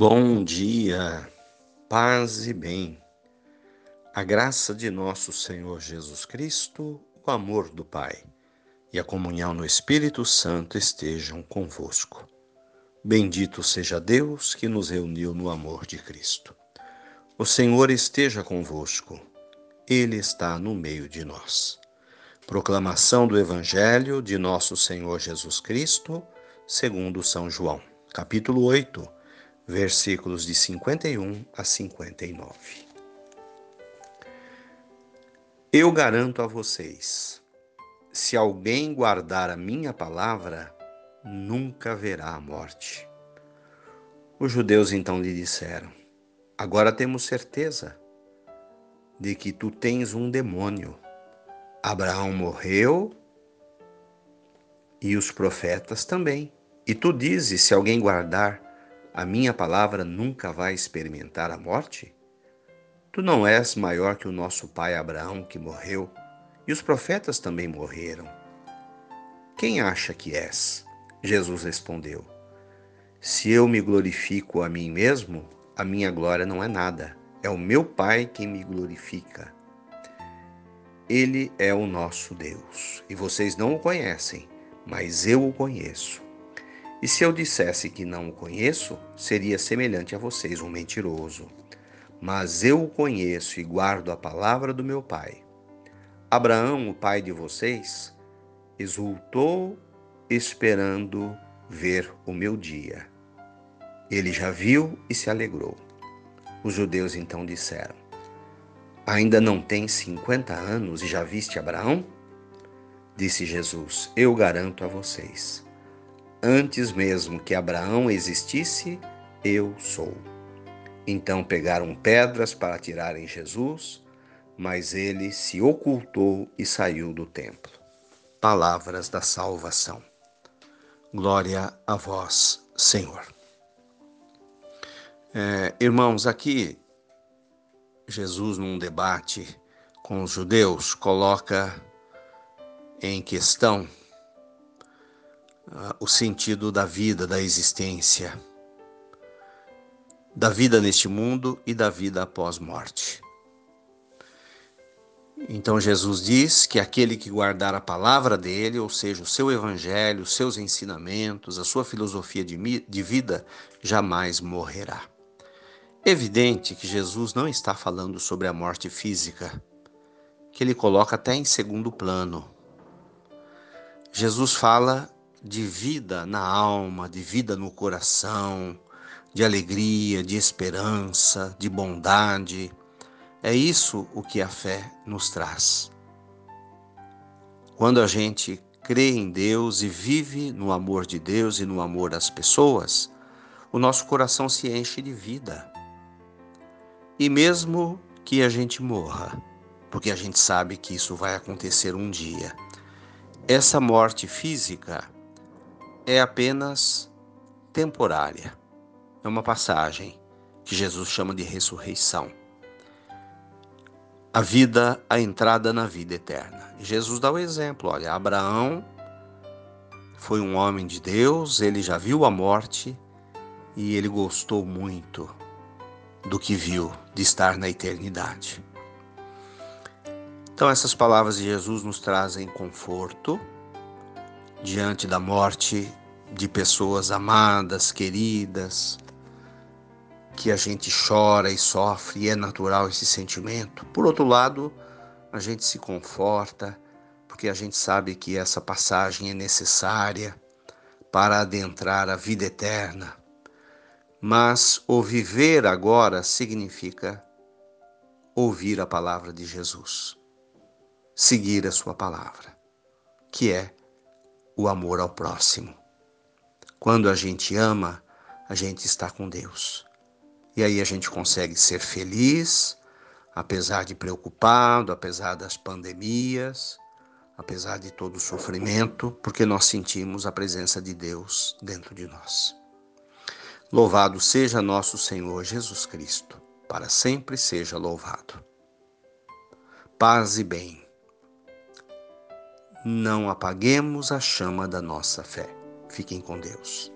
Bom dia, paz e bem. A graça de nosso Senhor Jesus Cristo, o amor do Pai e a comunhão no Espírito Santo estejam convosco. Bendito seja Deus que nos reuniu no amor de Cristo. O Senhor esteja convosco, Ele está no meio de nós. Proclamação do Evangelho de nosso Senhor Jesus Cristo, segundo São João, capítulo 8 versículos de 51 a 59. Eu garanto a vocês: se alguém guardar a minha palavra, nunca verá a morte. Os judeus então lhe disseram: Agora temos certeza de que tu tens um demônio. Abraão morreu e os profetas também. E tu dizes: se alguém guardar a minha palavra nunca vai experimentar a morte? Tu não és maior que o nosso pai Abraão, que morreu, e os profetas também morreram. Quem acha que és? Jesus respondeu: Se eu me glorifico a mim mesmo, a minha glória não é nada. É o meu Pai quem me glorifica. Ele é o nosso Deus, e vocês não o conhecem, mas eu o conheço. E se eu dissesse que não o conheço, seria semelhante a vocês, um mentiroso. Mas eu o conheço e guardo a palavra do meu pai. Abraão, o pai de vocês, exultou esperando ver o meu dia. Ele já viu e se alegrou. Os judeus então disseram: Ainda não tens cinquenta anos e já viste Abraão? Disse Jesus: Eu garanto a vocês Antes mesmo que Abraão existisse, eu sou. Então pegaram pedras para tirarem Jesus, mas ele se ocultou e saiu do templo. Palavras da salvação. Glória a vós, Senhor. É, irmãos, aqui Jesus, num debate com os judeus, coloca em questão o sentido da vida, da existência, da vida neste mundo e da vida após morte. Então Jesus diz que aquele que guardar a palavra dele, ou seja, o seu evangelho, os seus ensinamentos, a sua filosofia de, vida, jamais morrerá. Evidente que Jesus não está falando sobre a morte física, que ele coloca até em segundo plano. Jesus fala de vida na alma, de vida no coração, de alegria, de esperança, de bondade. É isso o que a fé nos traz. Quando a gente crê em Deus e vive no amor de Deus e no amor às pessoas, o nosso coração se enche de vida. E mesmo que a gente morra, porque a gente sabe que isso vai acontecer um dia, essa morte física é apenas temporária. É uma passagem que Jesus chama de ressurreição. A vida, a entrada na vida eterna. Jesus dá o exemplo, olha, Abraão foi um homem de Deus, ele já viu a morte e ele gostou muito do que viu de estar na eternidade. Então essas palavras de Jesus nos trazem conforto, diante da morte de pessoas amadas, queridas, que a gente chora e sofre, e é natural esse sentimento. Por outro lado, a gente se conforta, porque a gente sabe que essa passagem é necessária para adentrar a vida eterna. Mas o viver agora significa ouvir a palavra de Jesus, seguir a sua palavra, que é o amor ao próximo. Quando a gente ama, a gente está com Deus. E aí a gente consegue ser feliz, apesar de preocupado, apesar das pandemias, apesar de todo o sofrimento, porque nós sentimos a presença de Deus dentro de nós. Louvado seja nosso Senhor Jesus Cristo, para sempre seja louvado. Paz e bem não apaguemos a chama da nossa fé. Fiquem com Deus.